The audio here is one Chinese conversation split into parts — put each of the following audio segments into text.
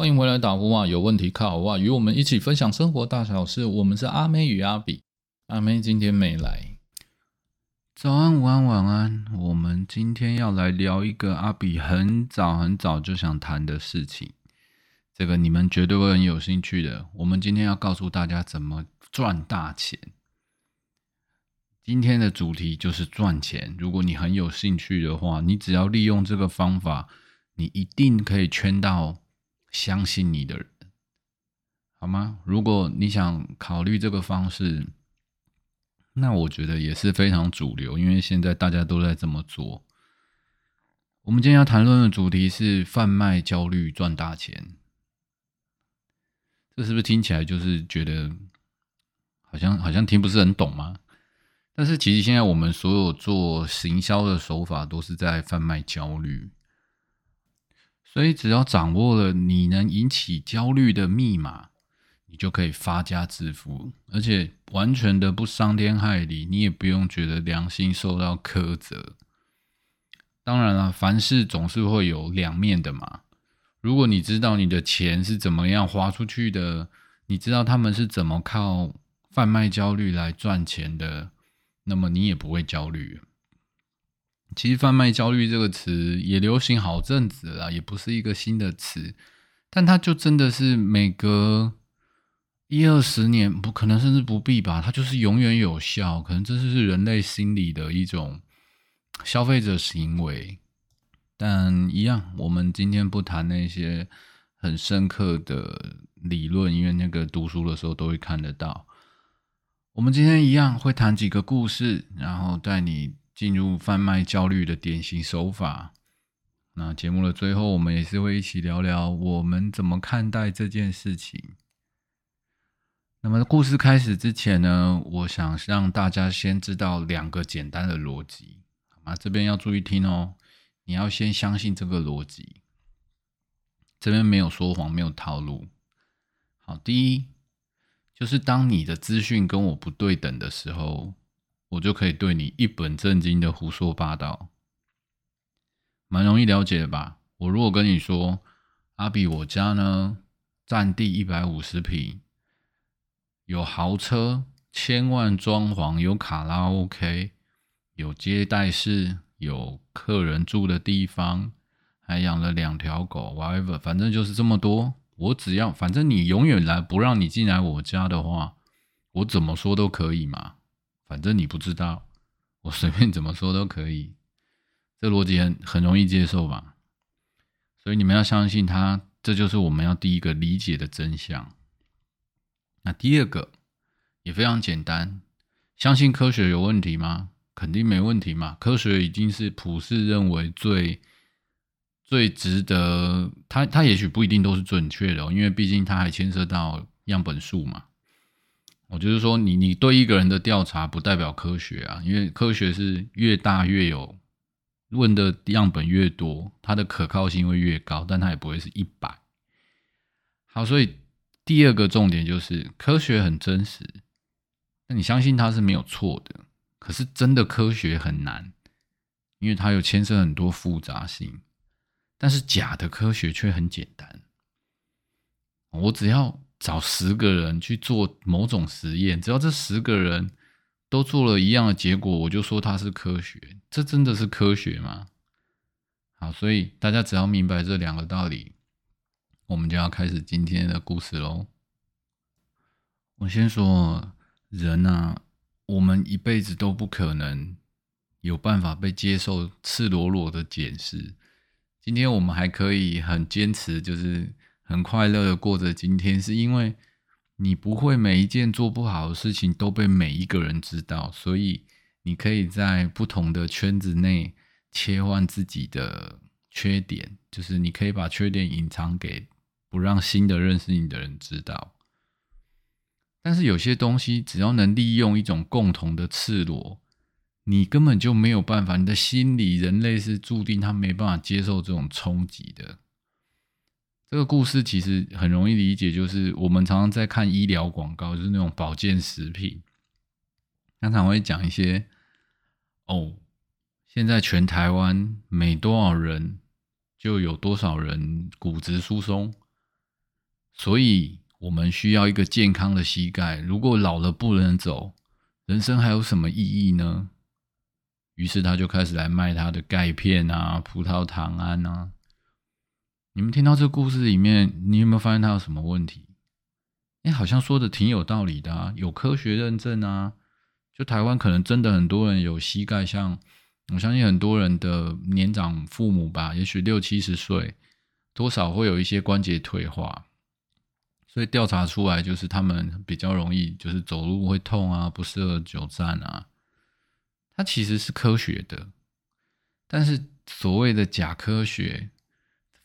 欢迎回来打呼啊！有问题靠我啊！与我们一起分享生活大小事。我们是阿妹与阿比，阿妹今天没来。早安、午安、晚安。我们今天要来聊一个阿比很早很早就想谈的事情，这个你们绝对会很有兴趣的。我们今天要告诉大家怎么赚大钱。今天的主题就是赚钱。如果你很有兴趣的话，你只要利用这个方法，你一定可以圈到。相信你的人，好吗？如果你想考虑这个方式，那我觉得也是非常主流，因为现在大家都在这么做。我们今天要谈论的主题是贩卖焦虑赚大钱，这是不是听起来就是觉得好像好像听不是很懂吗？但是其实现在我们所有做行销的手法都是在贩卖焦虑。所以，只要掌握了你能引起焦虑的密码，你就可以发家致富，而且完全的不伤天害理，你也不用觉得良心受到苛责。当然了，凡事总是会有两面的嘛。如果你知道你的钱是怎么样花出去的，你知道他们是怎么靠贩卖焦虑来赚钱的，那么你也不会焦虑。其实“贩卖焦虑”这个词也流行好阵子了，也不是一个新的词，但它就真的是每隔一二十年，不可能甚至不必吧，它就是永远有效。可能这就是人类心理的一种消费者行为。但一样，我们今天不谈那些很深刻的理论，因为那个读书的时候都会看得到。我们今天一样会谈几个故事，然后带你。进入贩卖焦虑的典型手法。那节目的最后，我们也是会一起聊聊我们怎么看待这件事情。那么，故事开始之前呢，我想让大家先知道两个简单的逻辑，好吗？这边要注意听哦，你要先相信这个逻辑。这边没有说谎，没有套路。好，第一就是当你的资讯跟我不对等的时候。我就可以对你一本正经的胡说八道，蛮容易了解的吧？我如果跟你说，阿比我家呢，占地一百五十平，有豪车，千万装潢，有卡拉 OK，有接待室，有客人住的地方，还养了两条狗，whatever，反正就是这么多。我只要，反正你永远来不让你进来我家的话，我怎么说都可以嘛。反正你不知道，我随便怎么说都可以，这逻辑很很容易接受吧？所以你们要相信他，这就是我们要第一个理解的真相。那第二个也非常简单，相信科学有问题吗？肯定没问题嘛，科学已经是普世认为最最值得，它它也许不一定都是准确的，因为毕竟它还牵涉到样本数嘛。我就是说，你你对一个人的调查不代表科学啊，因为科学是越大越有问的样本越多，它的可靠性会越高，但它也不会是一百。好，所以第二个重点就是科学很真实，那你相信它是没有错的。可是真的科学很难，因为它有牵涉很多复杂性。但是假的科学却很简单，我只要。找十个人去做某种实验，只要这十个人都做了一样的结果，我就说它是科学。这真的是科学吗？好，所以大家只要明白这两个道理，我们就要开始今天的故事喽。我先说，人啊，我们一辈子都不可能有办法被接受赤裸裸的检视。今天我们还可以很坚持，就是。很快乐的过着今天，是因为你不会每一件做不好的事情都被每一个人知道，所以你可以在不同的圈子内切换自己的缺点，就是你可以把缺点隐藏给不让新的认识你的人知道。但是有些东西，只要能利用一种共同的赤裸，你根本就没有办法。你的心理，人类是注定他没办法接受这种冲击的。这个故事其实很容易理解，就是我们常常在看医疗广告，就是那种保健食品，常常会讲一些哦，现在全台湾每多少人就有多少人骨质疏松，所以我们需要一个健康的膝盖。如果老了不能走，人生还有什么意义呢？于是他就开始来卖他的钙片啊、葡萄糖胺啊。你们听到这故事里面，你有没有发现他有什么问题？哎，好像说的挺有道理的啊，有科学认证啊。就台湾可能真的很多人有膝盖，像我相信很多人的年长父母吧，也许六七十岁，多少会有一些关节退化。所以调查出来就是他们比较容易，就是走路会痛啊，不适合久站啊。它其实是科学的，但是所谓的假科学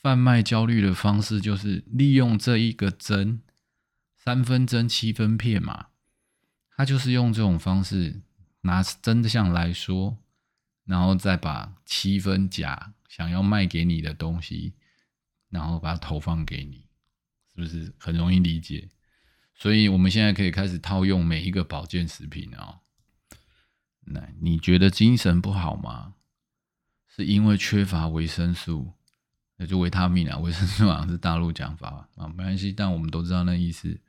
贩卖焦虑的方式，就是利用这一个针，三分针七分片嘛，他就是用这种方式拿真相来说，然后再把七分假想要卖给你的东西，然后把它投放给你，是不是很容易理解？所以我们现在可以开始套用每一个保健食品啊。那你觉得精神不好吗？是因为缺乏维生素，那就维他命啊，维生素好像是大陆讲法吧啊，没关系，但我们都知道那意思。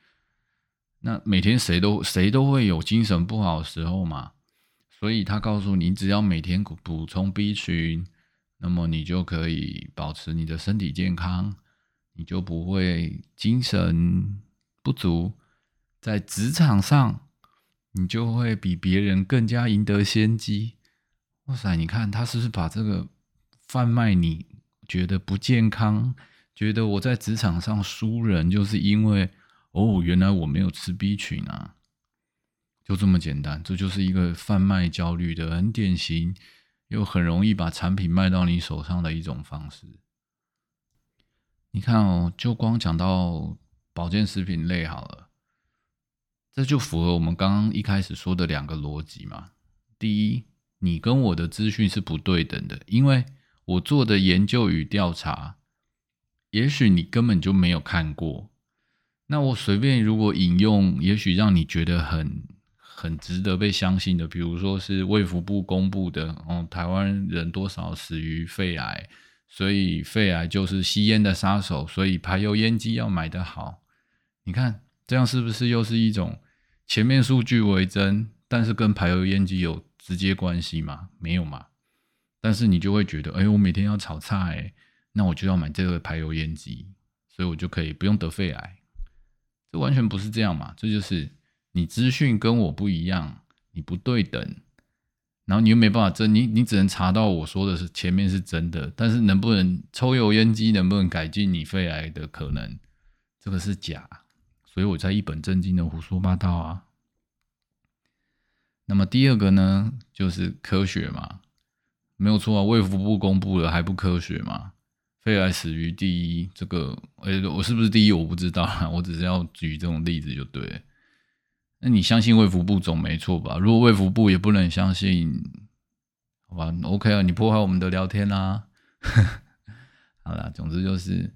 那每天谁都谁都会有精神不好的时候嘛，所以他告诉你，只要每天补充 B 群，那么你就可以保持你的身体健康，你就不会精神不足，在职场上。你就会比别人更加赢得先机。哇塞，你看他是不是把这个贩卖？你觉得不健康？觉得我在职场上输人，就是因为哦，原来我没有吃 B 群啊，就这么简单。这就是一个贩卖焦虑的很典型，又很容易把产品卖到你手上的一种方式。你看哦，就光讲到保健食品类好了。这就符合我们刚刚一开始说的两个逻辑嘛。第一，你跟我的资讯是不对等的，因为我做的研究与调查，也许你根本就没有看过。那我随便如果引用，也许让你觉得很很值得被相信的，比如说是卫福部公布的，哦，台湾人多少死于肺癌，所以肺癌就是吸烟的杀手，所以排油烟机要买得好。你看这样是不是又是一种？前面数据为真，但是跟排油烟机有直接关系吗？没有嘛。但是你就会觉得，哎，我每天要炒菜，那我就要买这个排油烟机，所以我就可以不用得肺癌。这完全不是这样嘛。这就是你资讯跟我不一样，你不对等，然后你又没办法真，你你只能查到我说的是前面是真的，但是能不能抽油烟机能不能改进你肺癌的可能，这个是假。所以我在一本正经的胡说八道啊。那么第二个呢，就是科学嘛，没有错啊。卫福部公布了还不科学吗？肺癌死于第一，这个诶，我是不是第一？我不知道啊，我只是要举这种例子就对。那你相信卫福部总没错吧？如果卫福部也不能相信，好吧，OK 啊，你破坏我们的聊天 啦。好了，总之就是。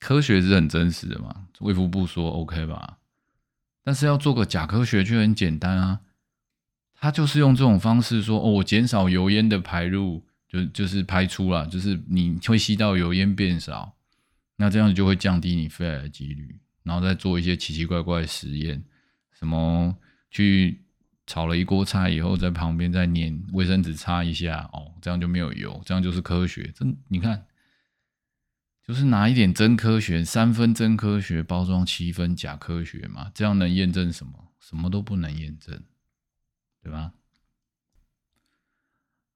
科学是很真实的嘛？卫福部说 OK 吧，但是要做个假科学却很简单啊。他就是用这种方式说：“哦，我减少油烟的排入，就就是排出了，就是你会吸到油烟变少，那这样就会降低你肺癌的几率。”然后再做一些奇奇怪怪的实验，什么去炒了一锅菜以后，在旁边再粘卫生纸擦一下，哦，这样就没有油，这样就是科学。真你看。就是拿一点真科学，三分真科学包装七分假科学嘛，这样能验证什么？什么都不能验证，对吧？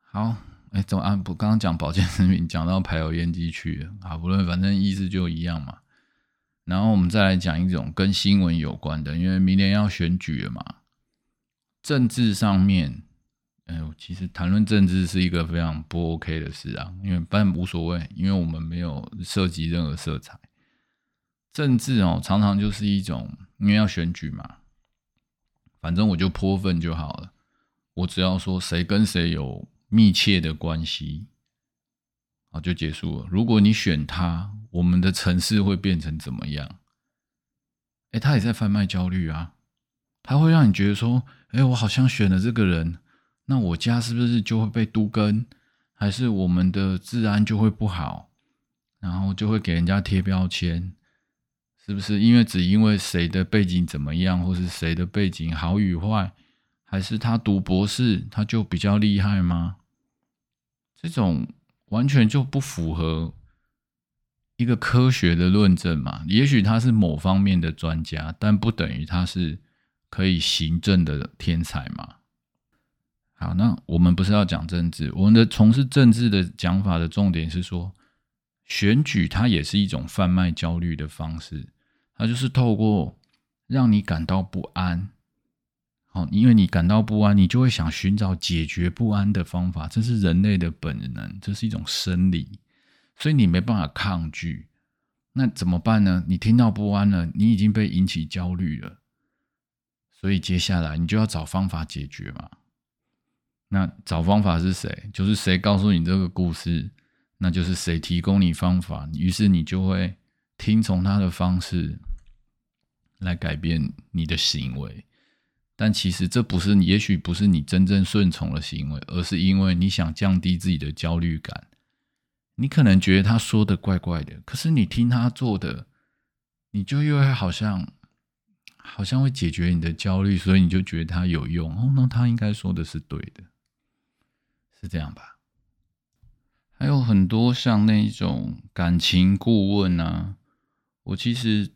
好，哎，怎么啊？不，刚刚讲保健食品，讲到排油烟机去了啊。不论，反正意思就一样嘛。然后我们再来讲一种跟新闻有关的，因为明年要选举了嘛，政治上面。哎呦，其实谈论政治是一个非常不 OK 的事啊，因为但无所谓，因为我们没有涉及任何色彩。政治哦，常常就是一种，因为要选举嘛，反正我就泼粪就好了。我只要说谁跟谁有密切的关系，好就结束了。如果你选他，我们的城市会变成怎么样？哎，他也在贩卖焦虑啊，他会让你觉得说，哎，我好像选了这个人。那我家是不是就会被都根，还是我们的治安就会不好，然后就会给人家贴标签，是不是？因为只因为谁的背景怎么样，或是谁的背景好与坏，还是他读博士他就比较厉害吗？这种完全就不符合一个科学的论证嘛。也许他是某方面的专家，但不等于他是可以行政的天才嘛。好，那我们不是要讲政治，我们的从事政治的讲法的重点是说，选举它也是一种贩卖焦虑的方式，它就是透过让你感到不安，好，因为你感到不安，你就会想寻找解决不安的方法，这是人类的本能，这是一种生理，所以你没办法抗拒。那怎么办呢？你听到不安了，你已经被引起焦虑了，所以接下来你就要找方法解决嘛。那找方法是谁？就是谁告诉你这个故事，那就是谁提供你方法。于是你就会听从他的方式来改变你的行为。但其实这不是，也许不是你真正顺从的行为，而是因为你想降低自己的焦虑感。你可能觉得他说的怪怪的，可是你听他做的，你就又会好像。好像会解决你的焦虑，所以你就觉得他有用哦。那他应该说的是对的。是这样吧？还有很多像那种感情顾问啊，我其实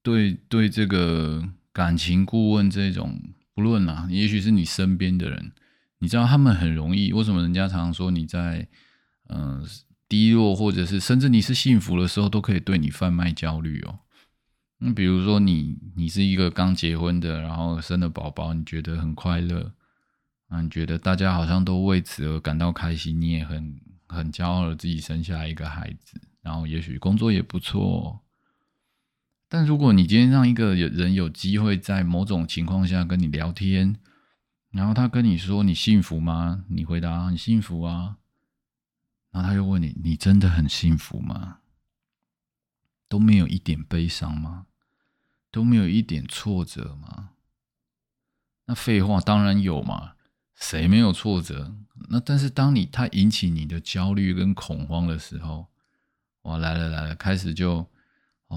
对对这个感情顾问这种，不论啊，也许是你身边的人，你知道他们很容易。为什么人家常常说你在嗯低落，或者是甚至你是幸福的时候，都可以对你贩卖焦虑哦？那比如说你你是一个刚结婚的，然后生了宝宝，你觉得很快乐。啊，你觉得大家好像都为此而感到开心，你也很很骄傲的自己生下一个孩子，然后也许工作也不错。但如果你今天让一个人有机会在某种情况下跟你聊天，然后他跟你说你幸福吗？你回答很幸福啊，然后他又问你，你真的很幸福吗？都没有一点悲伤吗？都没有一点挫折吗？那废话当然有嘛。谁没有挫折？那但是当你他引起你的焦虑跟恐慌的时候，哇来了来了，开始就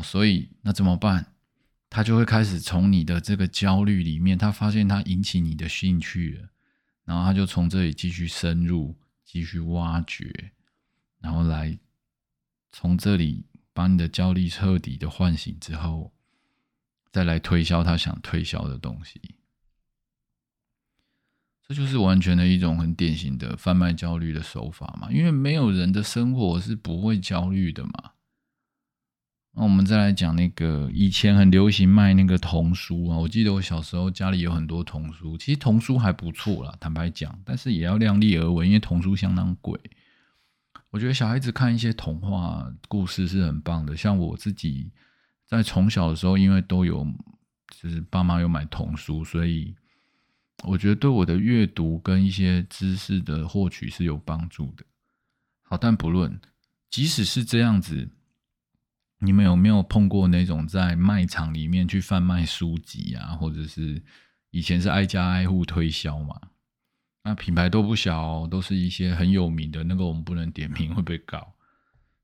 所以那怎么办？他就会开始从你的这个焦虑里面，他发现他引起你的兴趣了，然后他就从这里继续深入，继续挖掘，然后来从这里把你的焦虑彻底的唤醒之后，再来推销他想推销的东西。这就是完全的一种很典型的贩卖焦虑的手法嘛，因为没有人的生活是不会焦虑的嘛。那我们再来讲那个以前很流行卖那个童书啊，我记得我小时候家里有很多童书，其实童书还不错啦，坦白讲，但是也要量力而为，因为童书相当贵。我觉得小孩子看一些童话故事是很棒的，像我自己在从小的时候，因为都有就是爸妈有买童书，所以。我觉得对我的阅读跟一些知识的获取是有帮助的。好，但不论，即使是这样子，你们有没有碰过那种在卖场里面去贩卖书籍啊，或者是以前是挨家挨户推销嘛？那品牌都不小，哦都是一些很有名的，那个我们不能点名会被告。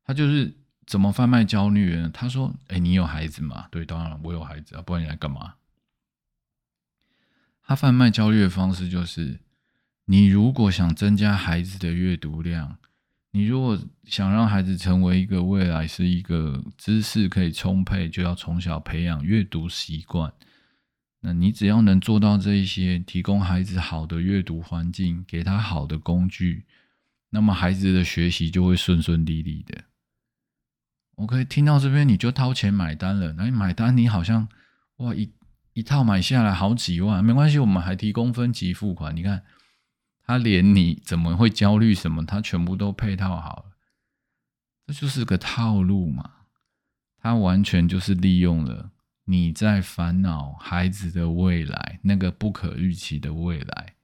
他就是怎么贩卖焦虑呢？他说：“哎，你有孩子吗？”对，当然我有孩子啊，不然你来干嘛？他贩卖焦虑的方式就是：你如果想增加孩子的阅读量，你如果想让孩子成为一个未来是一个知识可以充沛，就要从小培养阅读习惯。那你只要能做到这一些，提供孩子好的阅读环境，给他好的工具，那么孩子的学习就会顺顺利利的。OK，听到这边你就掏钱买单了。那你买单，你好像哇一。一套买下来好几万，没关系，我们还提供分期付款。你看，他连你怎么会焦虑什么，他全部都配套好了。这就是个套路嘛，他完全就是利用了你在烦恼孩子的未来，那个不可预期的未来。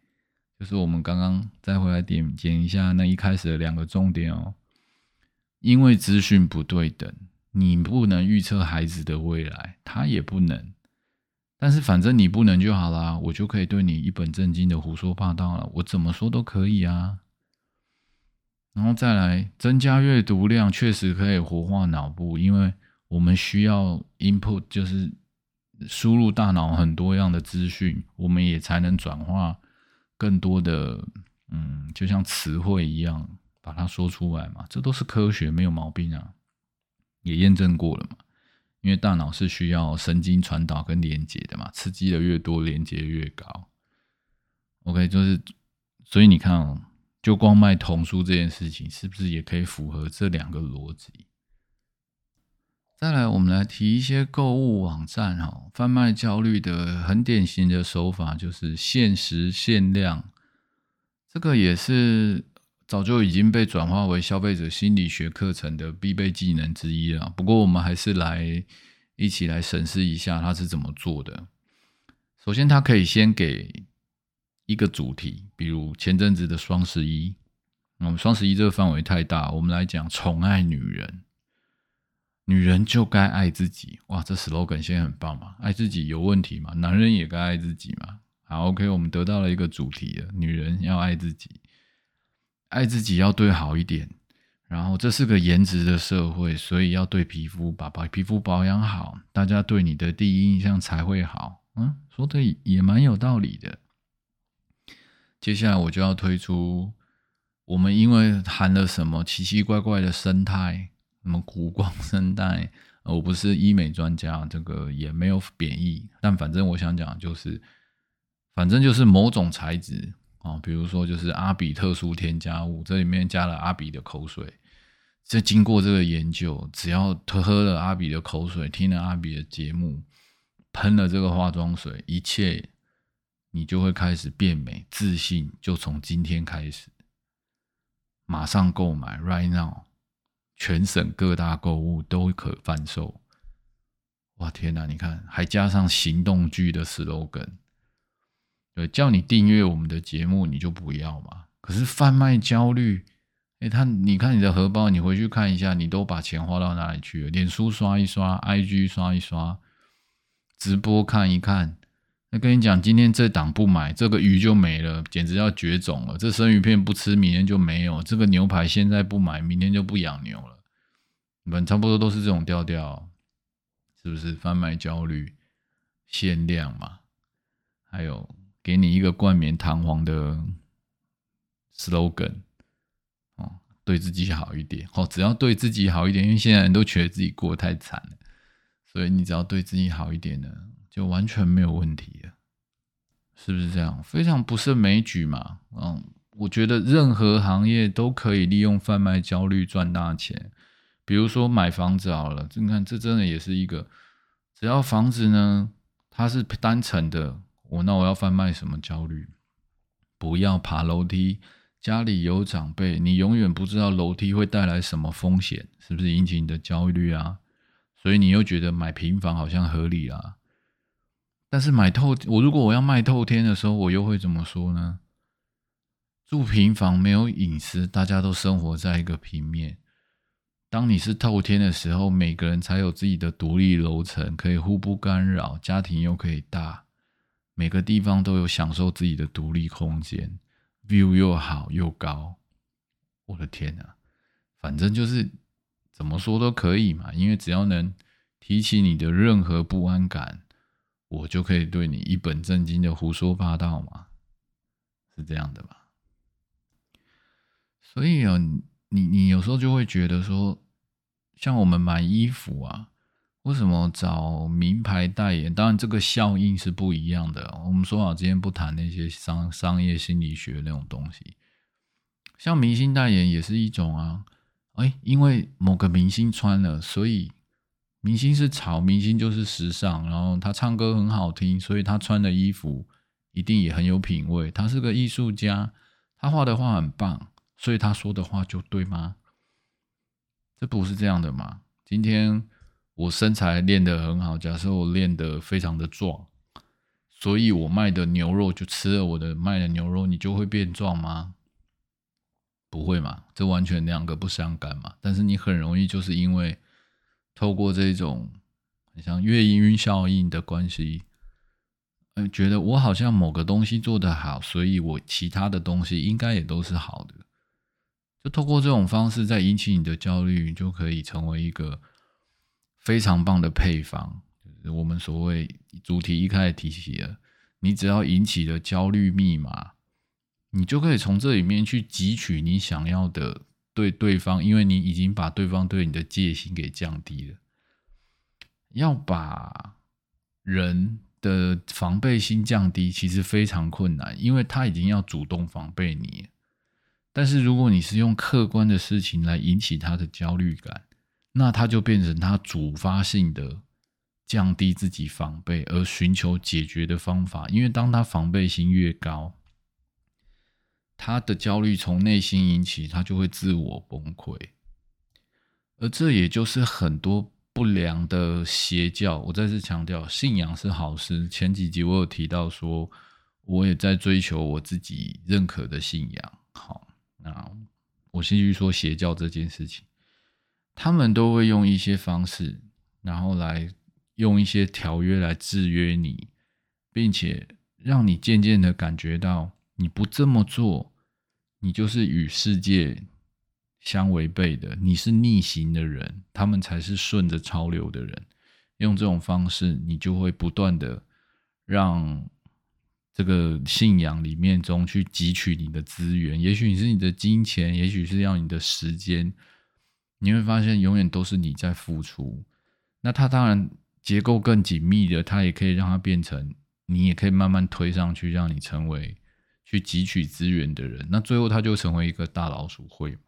就是我们刚刚再回来点检一下那一开始的两个重点哦，因为资讯不对等，你不能预测孩子的未来，他也不能。但是反正你不能就好啦，我就可以对你一本正经的胡说八道了，我怎么说都可以啊。然后再来增加阅读量，确实可以活化脑部，因为我们需要 input，就是输入大脑很多样的资讯，我们也才能转化更多的，嗯，就像词汇一样把它说出来嘛。这都是科学，没有毛病啊，也验证过了嘛。因为大脑是需要神经传导跟连接的嘛，刺激的越多，连接越高。OK，就是所以你看哦，就光卖童书这件事情，是不是也可以符合这两个逻辑？再来，我们来提一些购物网站哈，贩卖焦虑的很典型的手法就是限时限量，这个也是。早就已经被转化为消费者心理学课程的必备技能之一了。不过，我们还是来一起来审视一下它是怎么做的。首先，它可以先给一个主题，比如前阵子的双十一。我们双十一这个范围太大，我们来讲宠爱女人。女人就该爱自己。哇，这 slogan 现在很棒嘛？爱自己有问题吗？男人也该爱自己嘛？好，OK，我们得到了一个主题了，女人要爱自己。爱自己要对好一点，然后这是个颜值的社会，所以要对皮肤把把皮肤保养好，大家对你的第一印象才会好。嗯，说的也蛮有道理的。接下来我就要推出，我们因为含了什么奇奇怪怪的生态，什么谷光生态，我不是医美专家，这个也没有贬义，但反正我想讲就是，反正就是某种材质。哦，比如说就是阿比特殊添加物，这里面加了阿比的口水。这经过这个研究，只要喝了阿比的口水，听了阿比的节目，喷了这个化妆水，一切你就会开始变美，自信就从今天开始，马上购买，right now，全省各大购物都可贩售。哇天哪，你看还加上行动剧的 slogan。叫你订阅我们的节目，你就不要嘛？可是贩卖焦虑，哎，他你看你的荷包，你回去看一下，你都把钱花到哪里去了？脸书刷一刷，IG 刷一刷，直播看一看。那跟你讲，今天这档不买，这个鱼就没了，简直要绝种了。这生鱼片不吃，明天就没有。这个牛排现在不买，明天就不养牛了。你们差不多都是这种调调，是不是？贩卖焦虑，限量嘛，还有。给你一个冠冕堂皇的 slogan 哦，对自己好一点哦，只要对自己好一点，因为现在人都觉得自己过得太惨了，所以你只要对自己好一点呢，就完全没有问题了，是不是这样？非常不胜枚举嘛。嗯，我觉得任何行业都可以利用贩卖焦虑赚大钱，比如说买房子好了，你看这真的也是一个，只要房子呢，它是单层的。我那我要贩卖什么焦虑？不要爬楼梯，家里有长辈，你永远不知道楼梯会带来什么风险，是不是引起你的焦虑啊？所以你又觉得买平房好像合理啊？但是买透，我如果我要卖透天的时候，我又会怎么说呢？住平房没有隐私，大家都生活在一个平面。当你是透天的时候，每个人才有自己的独立楼层，可以互不干扰，家庭又可以大。每个地方都有享受自己的独立空间，view 又好又高，我的天呐，反正就是怎么说都可以嘛，因为只要能提起你的任何不安感，我就可以对你一本正经的胡说八道嘛，是这样的吧？所以啊，你你有时候就会觉得说，像我们买衣服啊。为什么找名牌代言？当然，这个效应是不一样的。我们说好，今天不谈那些商商业心理学那种东西。像明星代言也是一种啊。哎，因为某个明星穿了，所以明星是潮，明星就是时尚。然后他唱歌很好听，所以他穿的衣服一定也很有品味。他是个艺术家，他画的画很棒，所以他说的话就对吗？这不是这样的吗？今天。我身材练得很好，假设我练得非常的壮，所以我卖的牛肉就吃了我的卖的牛肉，你就会变壮吗？不会嘛，这完全两个不相干嘛。但是你很容易就是因为透过这种像月晕效应的关系，嗯，觉得我好像某个东西做得好，所以我其他的东西应该也都是好的。就透过这种方式再引起你的焦虑，你就可以成为一个。非常棒的配方，就是我们所谓主题一开始提起了，你只要引起了焦虑密码，你就可以从这里面去汲取你想要的对对方，因为你已经把对方对你的戒心给降低了。要把人的防备心降低，其实非常困难，因为他已经要主动防备你。但是如果你是用客观的事情来引起他的焦虑感，那他就变成他主发性的降低自己防备，而寻求解决的方法。因为当他防备心越高，他的焦虑从内心引起，他就会自我崩溃。而这也就是很多。不良的邪教，我再次强调，信仰是好事。前几集我有提到说，我也在追求我自己认可的信仰。好，那我继续说邪教这件事情，他们都会用一些方式，然后来用一些条约来制约你，并且让你渐渐的感觉到，你不这么做，你就是与世界。相违背的，你是逆行的人，他们才是顺着潮流的人。用这种方式，你就会不断的让这个信仰里面中去汲取你的资源。也许你是你的金钱，也许是要你的时间。你会发现，永远都是你在付出。那它当然结构更紧密的，它也可以让它变成你也可以慢慢推上去，让你成为去汲取资源的人。那最后，它就成为一个大老鼠会嘛。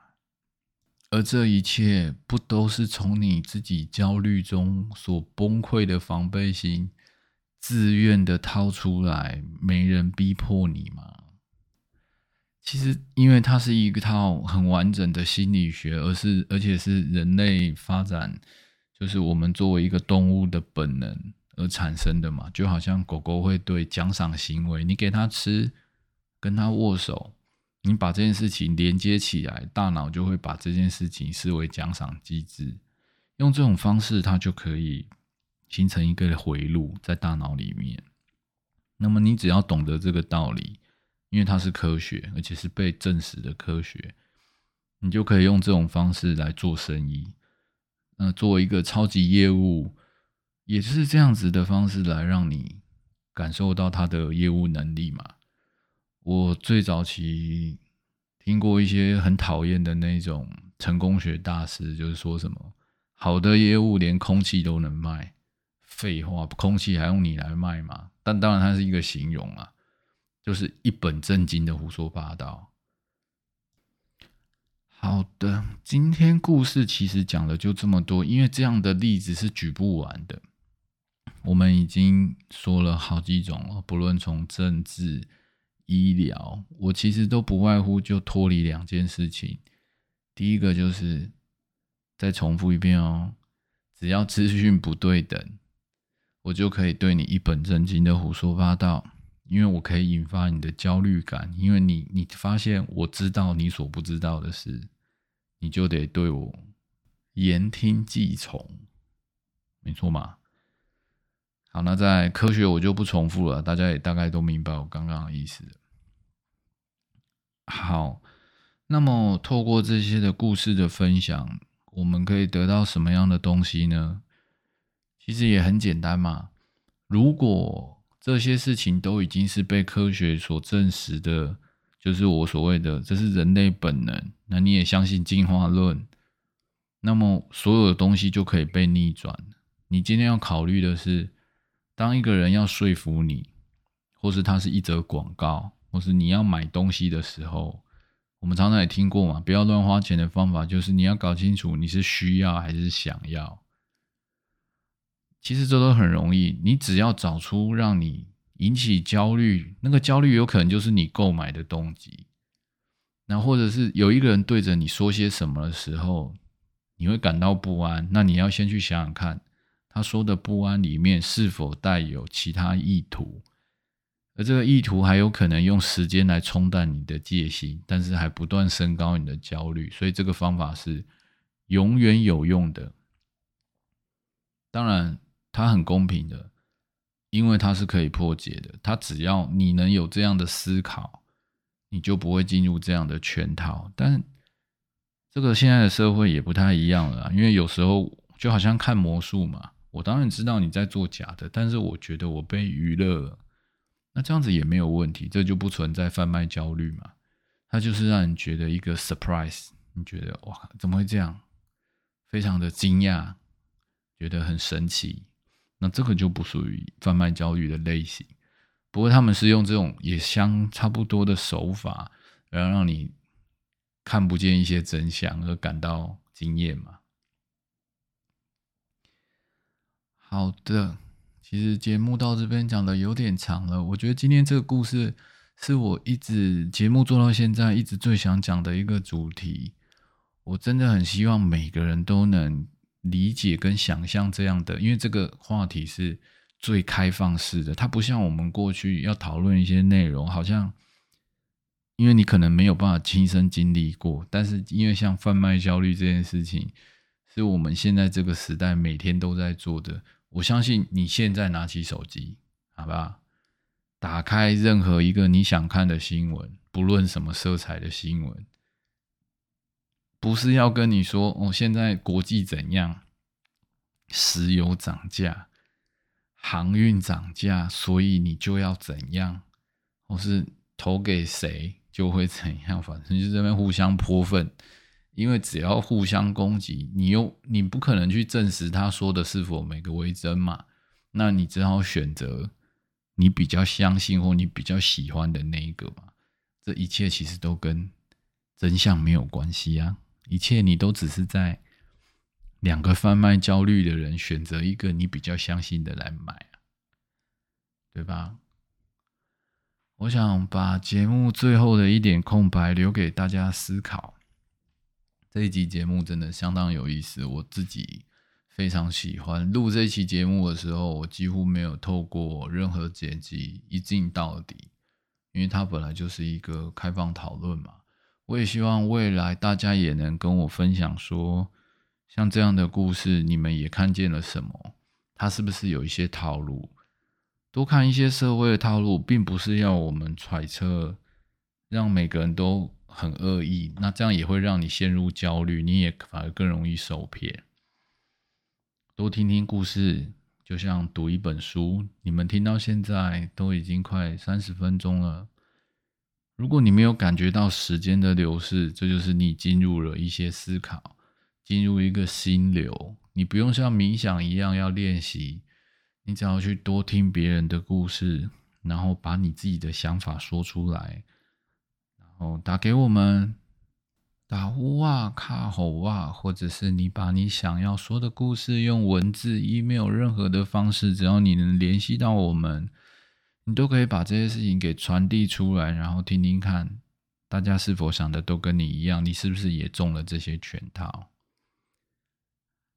而这一切不都是从你自己焦虑中所崩溃的防备心，自愿的掏出来，没人逼迫你吗？其实，因为它是一套很完整的心理学，而是而且是人类发展，就是我们作为一个动物的本能而产生的嘛。就好像狗狗会对奖赏行为，你给它吃，跟它握手。你把这件事情连接起来，大脑就会把这件事情视为奖赏机制，用这种方式，它就可以形成一个回路在大脑里面。那么你只要懂得这个道理，因为它是科学，而且是被证实的科学，你就可以用这种方式来做生意。那作为一个超级业务，也就是这样子的方式来让你感受到他的业务能力嘛。我最早期听过一些很讨厌的那种成功学大师，就是说什么好的业务连空气都能卖，废话，空气还用你来卖吗？但当然，它是一个形容啊，就是一本正经的胡说八道。好的，今天故事其实讲的就这么多，因为这样的例子是举不完的。我们已经说了好几种了，不论从政治。医疗，我其实都不外乎就脱离两件事情。第一个就是再重复一遍哦，只要资讯不对等，我就可以对你一本正经的胡说八道，因为我可以引发你的焦虑感，因为你你发现我知道你所不知道的事，你就得对我言听计从，没错嘛。好，那在科学我就不重复了，大家也大概都明白我刚刚的意思。好，那么透过这些的故事的分享，我们可以得到什么样的东西呢？其实也很简单嘛。如果这些事情都已经是被科学所证实的，就是我所谓的这是人类本能，那你也相信进化论，那么所有的东西就可以被逆转。你今天要考虑的是，当一个人要说服你，或是他是一则广告。或是你要买东西的时候，我们常常也听过嘛，不要乱花钱的方法就是你要搞清楚你是需要还是想要。其实这都很容易，你只要找出让你引起焦虑，那个焦虑有可能就是你购买的动机。那或者是有一个人对着你说些什么的时候，你会感到不安，那你要先去想想看，他说的不安里面是否带有其他意图。而这个意图还有可能用时间来冲淡你的戒心，但是还不断升高你的焦虑，所以这个方法是永远有用的。当然，它很公平的，因为它是可以破解的。它只要你能有这样的思考，你就不会进入这样的圈套。但这个现在的社会也不太一样了，因为有时候就好像看魔术嘛。我当然知道你在做假的，但是我觉得我被娱乐了，那这样子也没有问题，这就不存在贩卖焦虑嘛。它就是让你觉得一个 surprise，你觉得哇，怎么会这样？非常的惊讶，觉得很神奇。那这个就不属于贩卖焦虑的类型。不过他们是用这种也相差不多的手法，然后让你看不见一些真相而感到惊艳嘛。好的，其实节目到这边讲的有点长了，我觉得今天这个故事。是我一直节目做到现在一直最想讲的一个主题，我真的很希望每个人都能理解跟想象这样的，因为这个话题是最开放式的，它不像我们过去要讨论一些内容，好像因为你可能没有办法亲身经历过，但是因为像贩卖焦虑这件事情，是我们现在这个时代每天都在做的，我相信你现在拿起手机，好吧？打开任何一个你想看的新闻，不论什么色彩的新闻，不是要跟你说哦，现在国际怎样，石油涨价，航运涨价，所以你就要怎样，或是投给谁就会怎样，反正就这边互相泼粪，因为只要互相攻击，你又你不可能去证实他说的是否每个为真嘛，那你只好选择。你比较相信或你比较喜欢的那一个嘛？这一切其实都跟真相没有关系啊！一切你都只是在两个贩卖焦虑的人选择一个你比较相信的来买，对吧？我想把节目最后的一点空白留给大家思考。这一集节目真的相当有意思，我自己。非常喜欢录这期节目的时候，我几乎没有透过任何剪辑一镜到底，因为它本来就是一个开放讨论嘛。我也希望未来大家也能跟我分享说，像这样的故事，你们也看见了什么？它是不是有一些套路？多看一些社会的套路，并不是要我们揣测，让每个人都很恶意，那这样也会让你陷入焦虑，你也反而更容易受骗。多听听故事，就像读一本书。你们听到现在都已经快三十分钟了。如果你没有感觉到时间的流逝，这就是你进入了一些思考，进入一个心流。你不用像冥想一样要练习，你只要去多听别人的故事，然后把你自己的想法说出来，然后打给我们。打呼啊、卡吼啊，或者是你把你想要说的故事用文字、email 任何的方式，只要你能联系到我们，你都可以把这些事情给传递出来，然后听听看，大家是否想的都跟你一样，你是不是也中了这些圈套？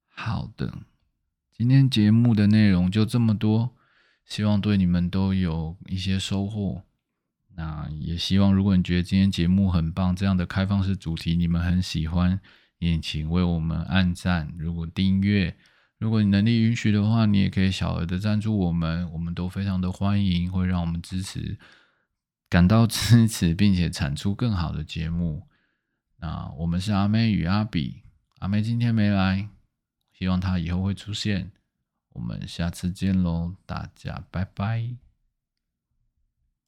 好的，今天节目的内容就这么多，希望对你们都有一些收获。那也希望，如果你觉得今天节目很棒，这样的开放式主题你们很喜欢，也请为我们按赞。如果订阅，如果你能力允许的话，你也可以小额的赞助我们，我们都非常的欢迎，会让我们支持，感到支持，并且产出更好的节目。那我们是阿妹与阿比，阿妹今天没来，希望她以后会出现。我们下次见喽，大家拜拜。